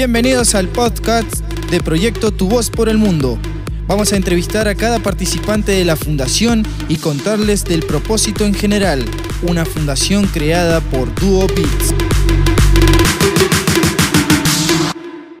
Bienvenidos al podcast de Proyecto Tu Voz por el Mundo. Vamos a entrevistar a cada participante de la fundación y contarles del propósito en general, una fundación creada por Duo Beats.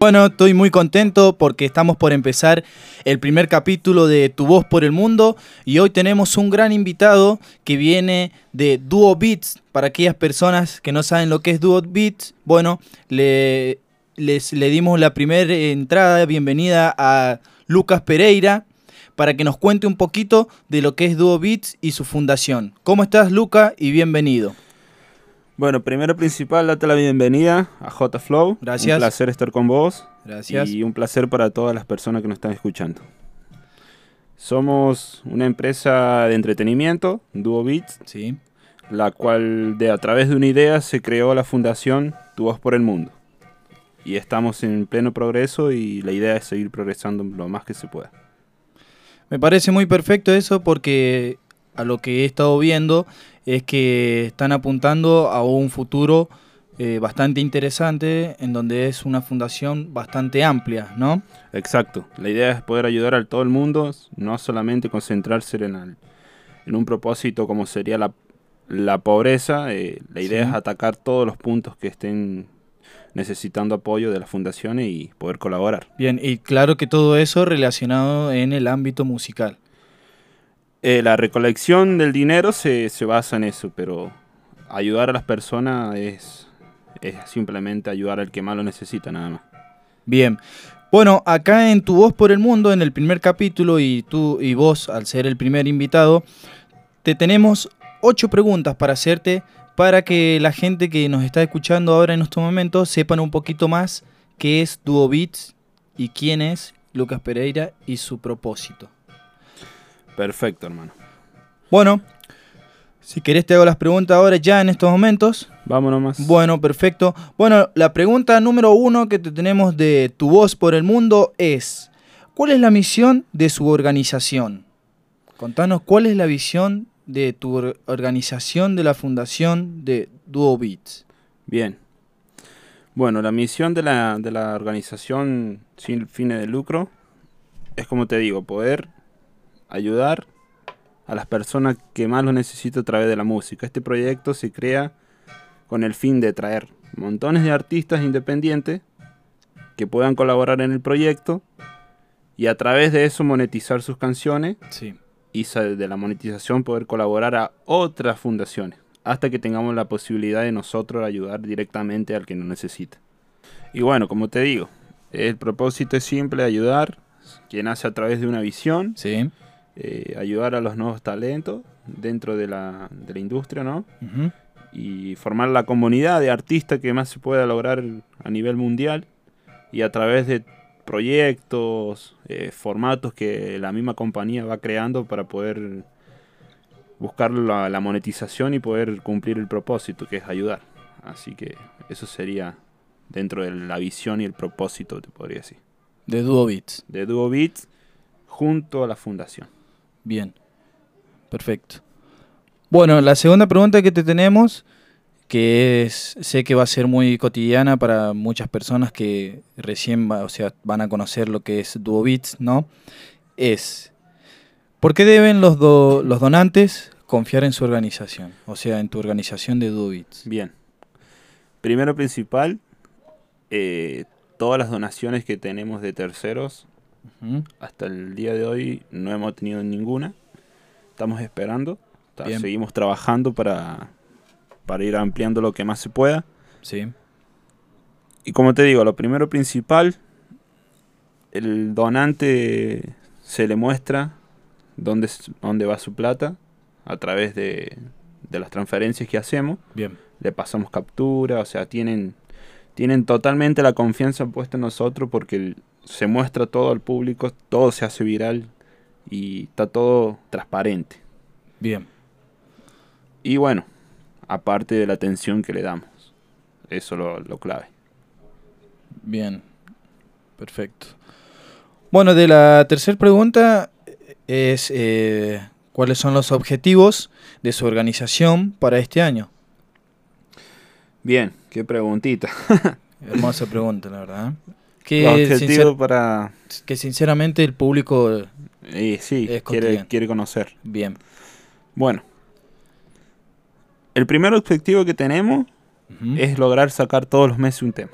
Bueno, estoy muy contento porque estamos por empezar el primer capítulo de Tu Voz por el Mundo y hoy tenemos un gran invitado que viene de Duo Beats. Para aquellas personas que no saben lo que es Duo Beats, bueno, le, les, le dimos la primera entrada, bienvenida a Lucas Pereira para que nos cuente un poquito de lo que es Duo Beats y su fundación. ¿Cómo estás, Lucas? Y bienvenido. Bueno, primero principal, date la bienvenida a J Flow. Gracias. Un placer estar con vos. Gracias. Y un placer para todas las personas que nos están escuchando. Somos una empresa de entretenimiento, Duo Beats, Sí. la cual de a través de una idea se creó la fundación Tu Voz por el Mundo. Y estamos en pleno progreso y la idea es seguir progresando lo más que se pueda. Me parece muy perfecto eso porque a lo que he estado viendo es que están apuntando a un futuro eh, bastante interesante en donde es una fundación bastante amplia, ¿no? Exacto. La idea es poder ayudar a todo el mundo, no solamente concentrarse en, el- en un propósito como sería la, la pobreza. eh, la idea Sí. es atacar todos los puntos que estén necesitando apoyo de las fundaciones y poder colaborar. Bien, y claro que todo eso relacionado en el ámbito musical. Eh, la recolección del dinero se, se basa en eso, pero ayudar a las personas es, es simplemente ayudar al que más lo necesita, nada más. Bien. Bueno, acá en Tu Voz por el Mundo, en el primer capítulo, y tú y vos, al ser el primer invitado, te tenemos ocho preguntas para hacerte para que la gente que nos está escuchando ahora en estos momentos sepan un poquito más qué es Duo Beats y quién es Lucas Pereira y su propósito. Perfecto, hermano. Bueno, si querés te hago las preguntas ahora ya en estos momentos. Vámonos más. Bueno, perfecto. Bueno, la pregunta número uno que te tenemos de Tu Voz por el Mundo es, ¿cuál es la misión de su organización? Contanos cuál es la visión de tu or- organización de la fundación de Duo Beats. Bien. Bueno, la misión de la, de la organización sin fines de lucro es, como te digo, poder ayudar a las personas que más lo necesitan a través de la música. Este proyecto se crea con el fin de traer montones de artistas independientes que puedan colaborar en el proyecto y a través de eso monetizar sus canciones Sí. Y de la monetización poder colaborar a otras fundaciones hasta que tengamos la posibilidad de nosotros ayudar directamente al que nos necesita. Y bueno, como te digo, el propósito es simple, ayudar, que nace a través de una visión, Sí. eh, ayudar a los nuevos talentos dentro de la, de la industria, ¿no? Y formar la comunidad de artistas que más se pueda lograr a nivel mundial y a través de proyectos, eh, formatos que la misma compañía va creando para poder buscar la, la monetización y poder cumplir el propósito que es ayudar. Así que eso sería dentro de la visión y el propósito, te podría decir, De Duo Beats. de Duo Beats junto a la fundación. Bien. Perfecto. Bueno, la segunda pregunta que te tenemos, que es, sé que va a ser muy cotidiana para muchas personas que recién va- o sea, van a conocer lo que es Duo Beats, ¿no? Es, ¿por qué deben los, do- los donantes confiar en su organización? O sea, en tu organización de Duo Beats. Bien. Primero principal, eh, todas las donaciones que tenemos de terceros hasta el día de hoy no hemos tenido ninguna. Estamos esperando. Bien. Seguimos trabajando para, para ir ampliando lo que más se pueda. Sí, Y como te digo, lo primero principal, el donante se le muestra dónde, dónde va su plata a través de, de las transferencias que hacemos. bien. Le pasamos captura, o sea, tienen, tienen totalmente la confianza puesta en nosotros porque se muestra todo al público, todo se hace viral y está todo transparente. Bien. Y bueno, aparte de la atención que le damos, eso es lo, lo clave. Bien, perfecto. Bueno, de la tercera pregunta es eh, cuáles son los objetivos de su organización para este año. Bien, qué preguntita. Hermosa pregunta, la verdad. Que, objetivos sincer- para... que sinceramente el público... eh, sí, Es quiere, quiere conocer. Bien. Bueno. El primer objetivo que tenemos es lograr sacar todos los meses un tema.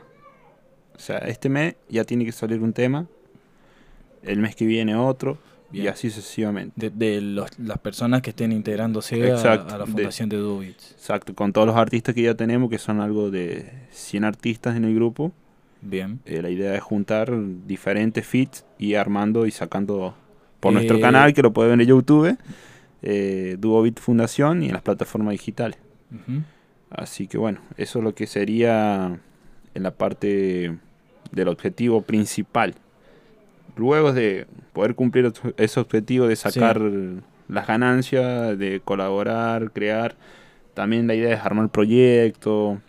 O sea, este mes ya tiene que salir un tema, el mes que viene otro, y así sucesivamente. De, de los- las personas que estén integrándose Exacto, a, la de- fundación de, Dubits. Exacto, con todos los artistas que ya tenemos, que son algo de 100 artistas en el grupo, Bien. eh, la idea es juntar diferentes feats y armando y sacando por nuestro Eh, canal, que lo pueden ver en YouTube, eh, Duobit Fundación y en las plataformas digitales. Así que bueno, eso es lo que sería en la parte del objetivo principal. Luego de poder cumplir ese objetivo de sacar las ganancias, de colaborar, crear, también la idea es armar proyecto.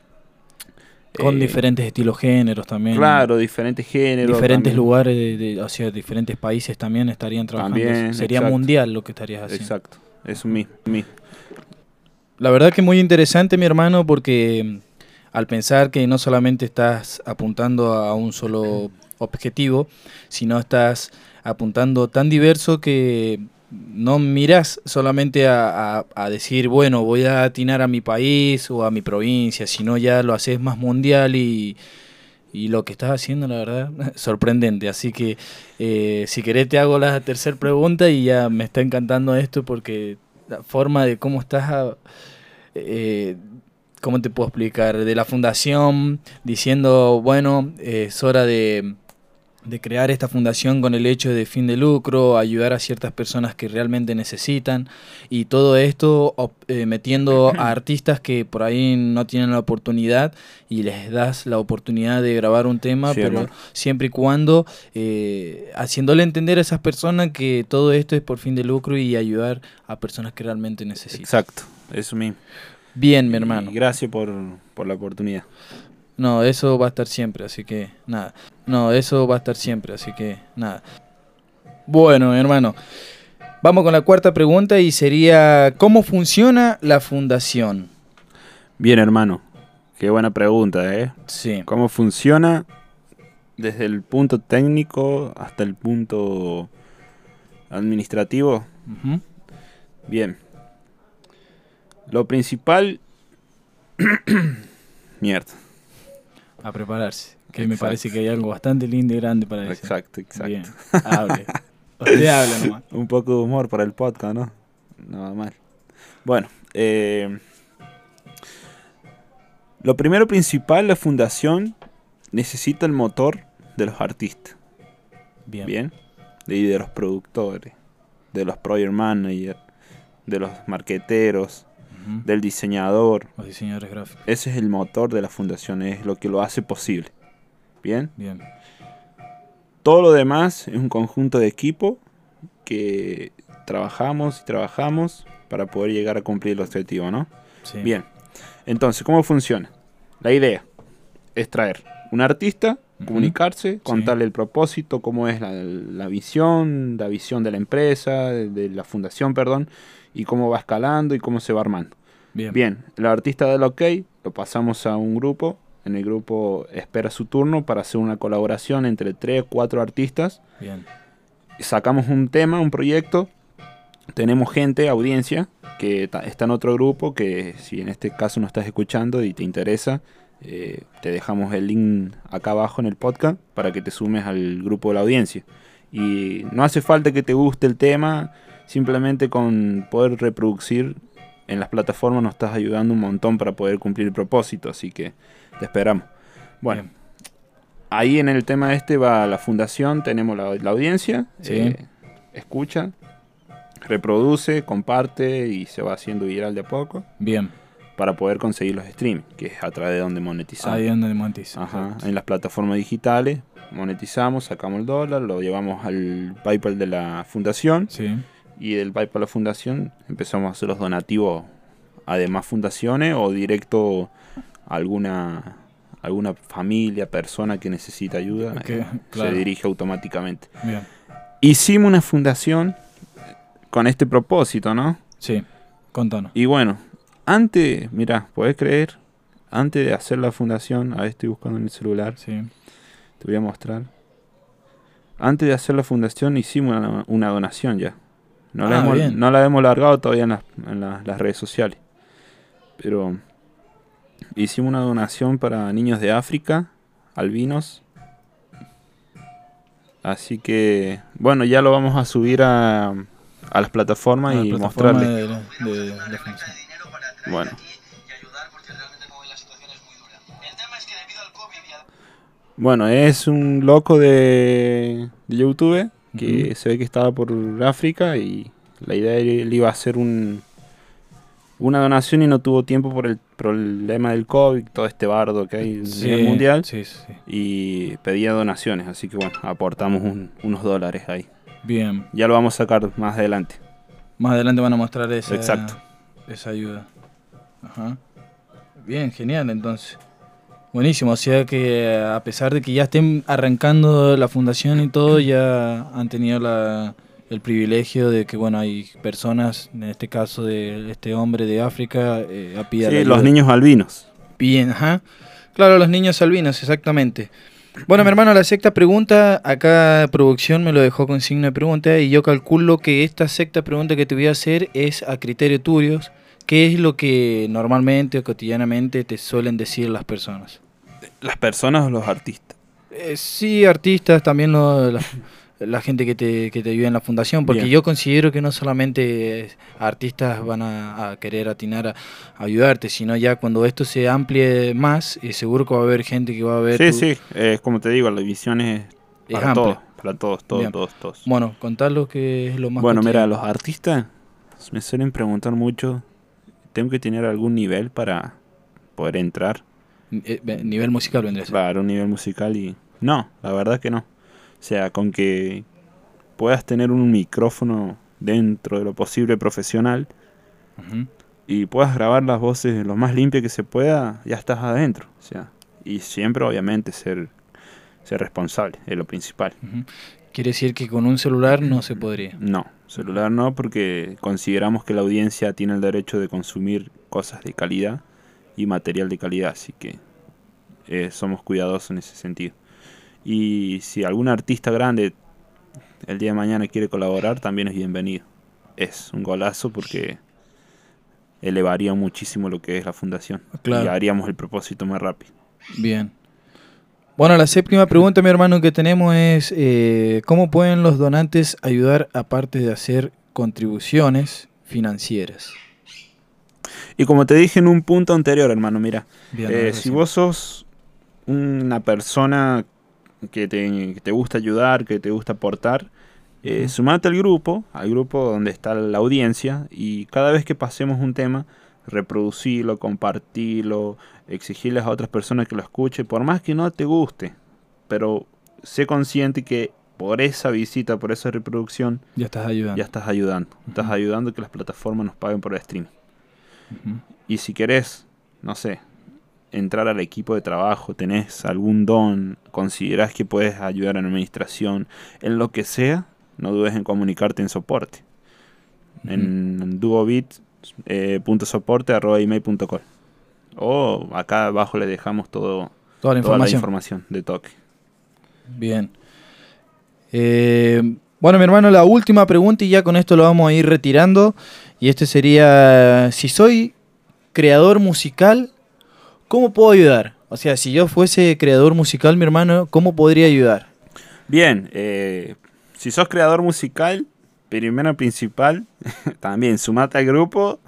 Con eh, diferentes estilos géneros también. Claro, diferentes géneros. Diferentes también. lugares, de, de- o sea, diferentes países también estarían trabajando. También, Sería exacto. mundial lo que estarías haciendo. Exacto, eso mismo. mismo. La verdad que muy interesante, mi hermano, porque mm, al pensar que no solamente estás apuntando a un solo objetivo, sino estás apuntando tan diverso que no miras solamente a, a- decir, bueno, voy a atinar a mi país o a mi provincia, sino ya lo haces más mundial y, y lo que estás haciendo, la verdad, sorprendente. Así que eh, si querés te hago la tercera pregunta y ya me está encantando esto porque la forma de cómo estás, eh, ¿cómo te puedo explicar? De la fundación diciendo, bueno, eh, es hora de, de crear esta fundación con el hecho de fin de lucro, ayudar a ciertas personas que realmente necesitan y todo esto eh, metiendo a artistas que por ahí no tienen la oportunidad y les das la oportunidad de grabar un tema, Sí, pero siempre y cuando eh, haciéndole entender a esas personas que todo esto es por fin de lucro y ayudar a personas que realmente necesitan. Exacto, eso mismo. Bien, mi hermano. Y gracias por, por la oportunidad. No, eso va a estar siempre, así que nada. No, eso va a estar siempre, así que nada. Bueno, mi hermano. Vamos con la cuarta pregunta y sería, ¿cómo funciona la fundación? Bien, hermano. Qué buena pregunta, ¿eh? Sí. ¿Cómo funciona desde el punto técnico hasta el punto administrativo? Bien. Lo principal... Mierda. A prepararse. Que me parece que hay algo bastante lindo y grande para decir. Exacto, exacto. Bien. Hable. Usted habla nomás. Un poco de humor para el podcast, ¿no? Nada mal. Bueno, eh, lo primero principal, la fundación necesita el motor de los artistas, Bien. ¿bien? Y de los productores, de los project managers, de los marqueteros, Del diseñador. Los diseñadores gráficos. Ese es el motor de la fundación, es lo que lo hace posible. ¿Bien? Bien. Todo lo demás es un conjunto de equipo que trabajamos y trabajamos para poder llegar a cumplir el objetivo, ¿no? Sí. Bien. Entonces, ¿cómo funciona? La idea es traer un artista, Comunicarse, contarle el propósito, cómo es la, la visión, la visión de la empresa, de, de la fundación, perdón, y cómo va escalando y cómo se va armando. Bien. Bien, el artista da el ok, lo pasamos a un grupo. En el grupo espera su turno para hacer una colaboración entre 3 4 artistas. Bien. Sacamos un tema, un proyecto. Tenemos gente, audiencia, que está en otro grupo, que si en este caso no estás escuchando y te interesa, eh, te dejamos el link acá abajo en el podcast para que te sumes al grupo de la audiencia. Y no hace falta que te guste el tema, simplemente con poder reproducir en las plataformas nos estás ayudando un montón para poder cumplir el propósito, así que te esperamos. Bueno, Bien. ahí en el tema este va la fundación, tenemos la, la audiencia, Sí. eh, escucha, reproduce, comparte y se va haciendo viral de a poco Bien. Para poder conseguir los streams, que es a través de donde monetizamos. Ahí donde monetiza. Ajá, en las plataformas digitales monetizamos, sacamos el dólar, lo llevamos al PayPal de la fundación Sí. y del PayPal a la fundación empezamos a hacer los donativos a demás fundaciones o directo a alguna alguna familia, persona que necesita ayuda, eh, claro. se dirige automáticamente. Bien. Hicimos una fundación con este propósito, ¿no? Sí. Contanos. Y bueno, antes, mira, podés creer, antes de hacer la fundación, ahí estoy buscando en el celular, Sí. te voy a mostrar. Antes de hacer la fundación hicimos una, una donación ya. No la, Ah, hemos, no la hemos largado todavía en, las, en la- las redes sociales. Pero hicimos una donación para niños de África, albinos. Así que, bueno, ya lo vamos a subir a, a las plataformas A la y plataforma mostrarles. de Bueno. Bueno, es un loco de, de YouTube que se ve que estaba por África y la idea era él iba a hacer un, una donación y no tuvo tiempo por el problema del COVID, todo este bardo que hay Sí, en el mundial Sí, sí, sí. y pedía donaciones, así que bueno, aportamos un- unos dólares ahí. Bien. Ya lo vamos a sacar más adelante. Más adelante van a mostrar esa, Exacto. esa ayuda. Ajá. Bien, genial entonces. Buenísimo, o sea que a pesar de que ya estén arrancando la fundación y todo, ya han tenido la, el privilegio de que, bueno, hay personas, en este caso de este hombre de África, eh, a pie a Sí, los ayuda. niños albinos. Bien, ajá. Claro, los niños albinos, exactamente. Bueno, mi hermano, la sexta pregunta, acá producción me lo dejó con signo de pregunta y yo calculo que esta sexta pregunta que te voy a hacer es a criterio tuyo. ¿Qué es lo que normalmente o cotidianamente te suelen decir las personas? Las personas o los artistas. Eh, sí, artistas, también lo- la, la gente que te, que te ayuda en la fundación, porque Bien. yo considero que no solamente artistas van a, a querer atinar a, a ayudarte, sino ya cuando esto se amplíe más, eh, seguro que va a haber gente que va a ver... Sí, tu- sí, eh, como te digo, la visión es Es para amplia. todos, para todos, todos, Bien. todos, todos. Bueno, contar lo que es lo más Bueno, mira, los artistas me suelen preguntar mucho, ¿tengo que tener algún nivel para poder entrar? Eh, nivel musical vendría. Claro, un nivel musical y... No, la verdad que no. O sea, con que puedas tener un micrófono dentro de lo posible profesional y puedas grabar las voces lo más limpia que se pueda, ya estás adentro. O sea, y siempre obviamente ser, ser responsable, es lo principal. Ujú. Quiere decir que con un celular no se podría. No, celular no, porque consideramos que la audiencia tiene el derecho de consumir cosas de calidad y material de calidad, así que eh, somos cuidadosos en ese sentido. Y si algún artista grande el día de mañana quiere colaborar, también es bienvenido. Es un golazo porque elevaría muchísimo lo que es la fundación Claro. y haríamos el propósito más rápido. Bien. Bueno, la séptima pregunta, mi hermano, que tenemos es eh, ¿cómo pueden los donantes ayudar aparte de hacer contribuciones financieras? Y como te dije en un punto anterior, hermano, mira, Bien, Eh, si vos sos una persona que te, que te gusta ayudar, que te gusta aportar, eh, sumate al grupo, al grupo donde está la audiencia, y cada vez que pasemos un tema, reproducirlo, compartirlo, exigirles a otras personas que lo escuchen, por más que no te guste, pero sé consciente que por esa visita, por esa reproducción, Ya estás ayudando. ya estás ayudando. Estás ayudando a que las plataformas nos paguen por el stream. Ujú. Y si querés, no sé, entrar al equipo de trabajo, tenés algún don, considerás que puedes ayudar en administración, en lo que sea, no dudes en comunicarte en soporte. En duobit.soporte.email.com O acá abajo le dejamos todo, Toda la toda la información. información de toque. Bien. Eh, bueno, mi hermano, la última pregunta y ya con esto lo vamos a ir retirando. Y este sería, si soy creador musical, ¿cómo puedo ayudar? O sea, si yo fuese creador musical, mi hermano, ¿cómo podría ayudar? Bien, eh, si sos creador musical, primero principal, también sumate al grupo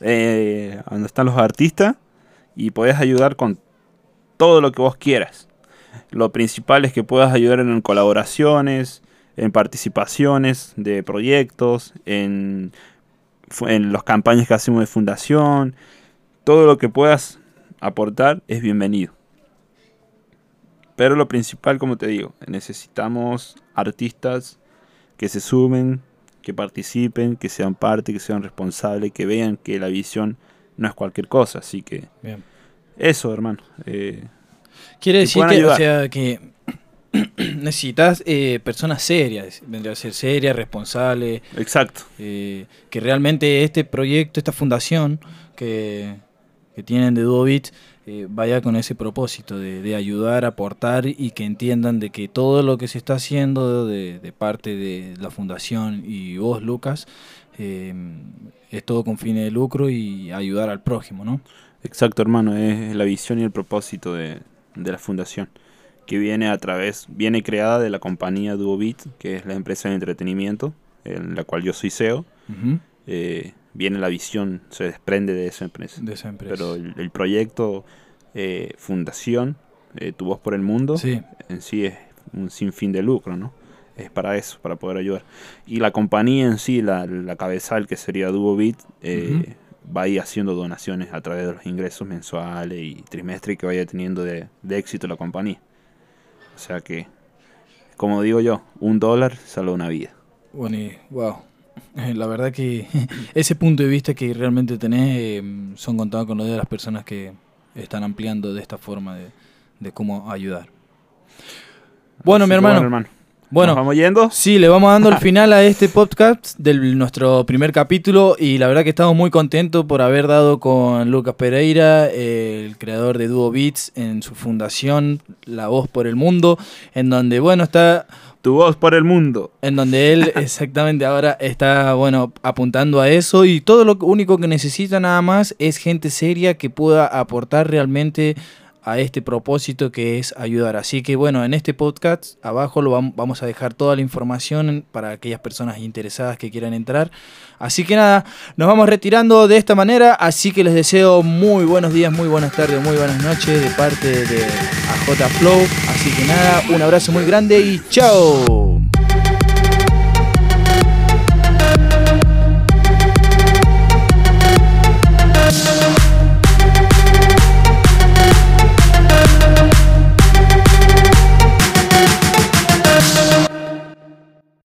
eh, donde están los artistas y podés ayudar con todo lo que vos quieras. Lo principal es que puedas ayudar en colaboraciones, en participaciones de proyectos, en, en las campañas que hacemos de fundación. Todo lo que puedas aportar es bienvenido. Pero lo principal, como te digo, necesitamos artistas que se sumen, que participen, que sean parte, que sean responsables, que vean que la visión no es cualquier cosa. Así que Bien. eso, hermano. eh, Quiere decir que, o sea, que necesitas eh, personas serias, vendría a ser serias, responsables, exacto. eh, que realmente este proyecto, esta fundación que, que tienen de Duobit, eh, vaya con ese propósito de, de ayudar, aportar y que entiendan de que todo lo que se está haciendo de, de parte de la fundación y vos, Lucas, eh, es todo con fines de lucro y ayudar al prójimo, ¿no? Exacto, hermano, es la visión y el propósito de, de la fundación, que viene a través, viene creada de la compañía Duobit, que es la empresa de entretenimiento, en la cual yo soy CEO. Eh, viene la visión, se desprende de esa empresa. De esa empresa. Pero el, el proyecto eh, Fundación, eh, Tu Voz por el Mundo, Sí, en sí es un sinfín de lucro, ¿no? Es para eso, para poder ayudar. Y la compañía en sí, la, la cabezal que sería Duobit, eh, va a ir haciendo donaciones a través de los ingresos mensuales y trimestres que vaya teniendo de, de éxito la compañía. O sea que, como digo yo, un dólar salva una vida. bueno, y wow. La verdad que ese punto de vista que realmente tenés eh, son contados con los de las personas que están ampliando de esta forma de, de cómo ayudar. Bueno, Así mi que hermano. Bueno, ¿nos vamos yendo? Sí, le vamos dando el final a este podcast de nuestro primer capítulo y la verdad que estamos muy contentos por haber dado con Lucas Pereira, el creador de Duo Beats, en su fundación La Voz por el Mundo, en donde, bueno, está Tu voz por el mundo. en donde él exactamente ahora está, bueno, apuntando a eso y todo lo único que necesita nada más es gente seria que pueda aportar realmente a este propósito que es ayudar. Así que bueno, en este podcast abajo lo vam- vamos a dejar toda la información para aquellas personas interesadas que quieran entrar. Así que nada, nos vamos retirando de esta manera, así que les deseo muy buenos días, muy buenas tardes, muy buenas noches de parte de AJ Flow. Así que nada, un abrazo muy grande y chao.